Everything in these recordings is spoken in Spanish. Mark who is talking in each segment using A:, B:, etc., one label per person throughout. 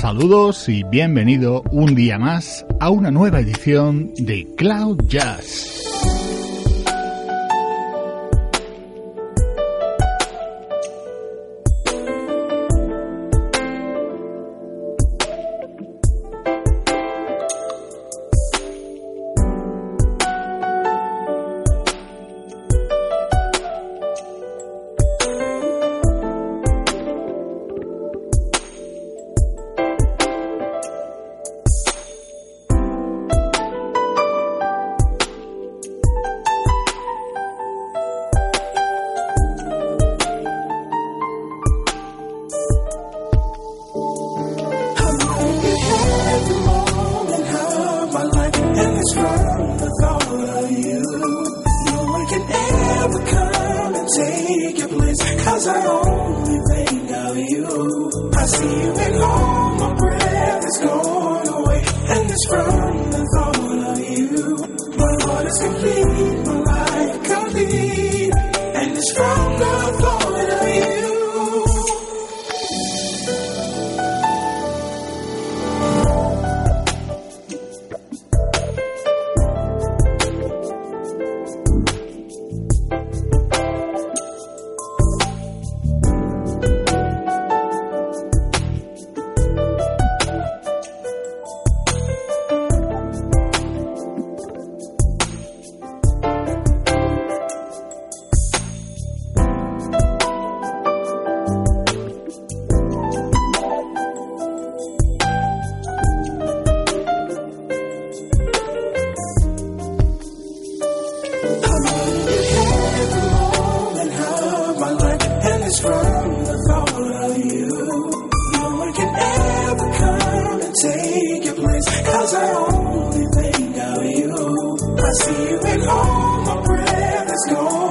A: Saludos y bienvenido un día más a una nueva edición de Cloud Jazz.
B: you. No one can ever come and take your I only think of you. I see you at home, my breath is gone away, and it's from the thought of you. My heart is complete, my life complete, and it's from
A: I only
B: think of
A: you. I see you at
B: home, my
A: breath
B: is gone.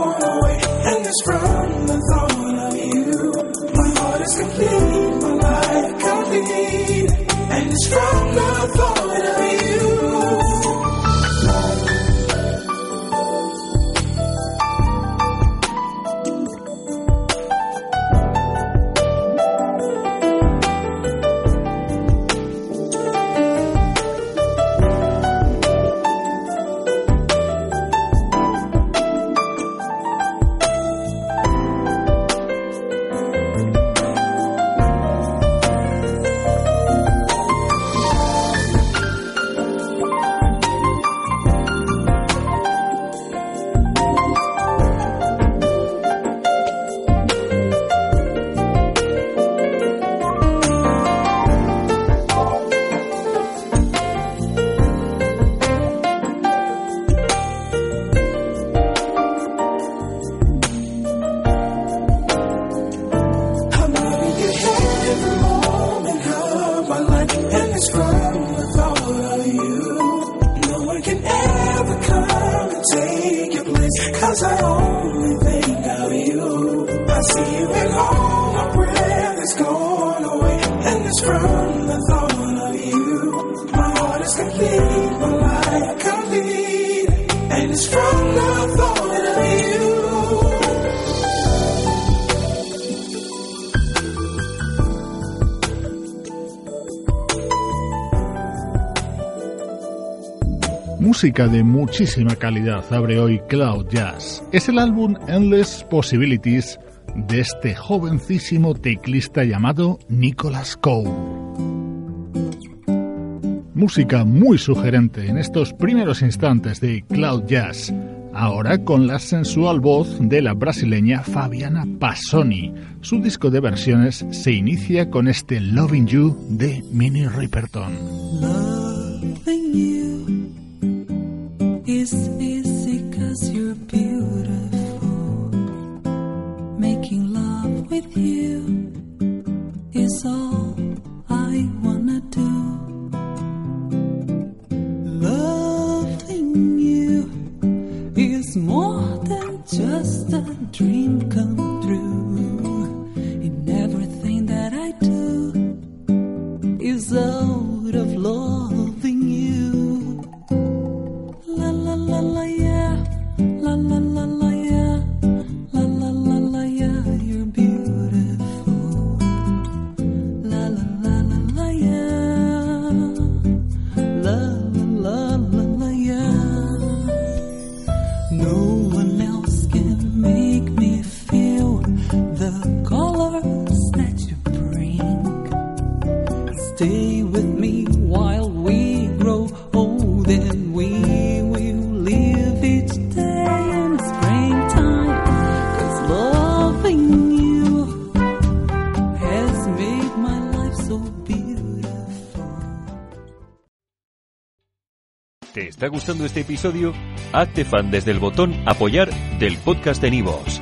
A: Música de muchísima calidad abre hoy Cloud Jazz. Es el álbum Endless Possibilities de este jovencísimo teclista llamado Nicholas Cole. Música muy sugerente en estos primeros instantes de Cloud Jazz. Ahora con la sensual voz de la brasileña Fabiana Passoni. Su disco de versiones se inicia con este Loving You de Minnie Riperton.
B: Loving you is easy cause you're beautiful. You is all I wanna do. Loving you is more than just a dream come true. In everything that I do is out of loving you. Stay with me while we grow old and we will live each day in springtime. Cause loving you has made my life so beautiful.
C: ¿Te está gustando este episodio? Hazte fan desde el botón Apoyar del podcast de Nivos.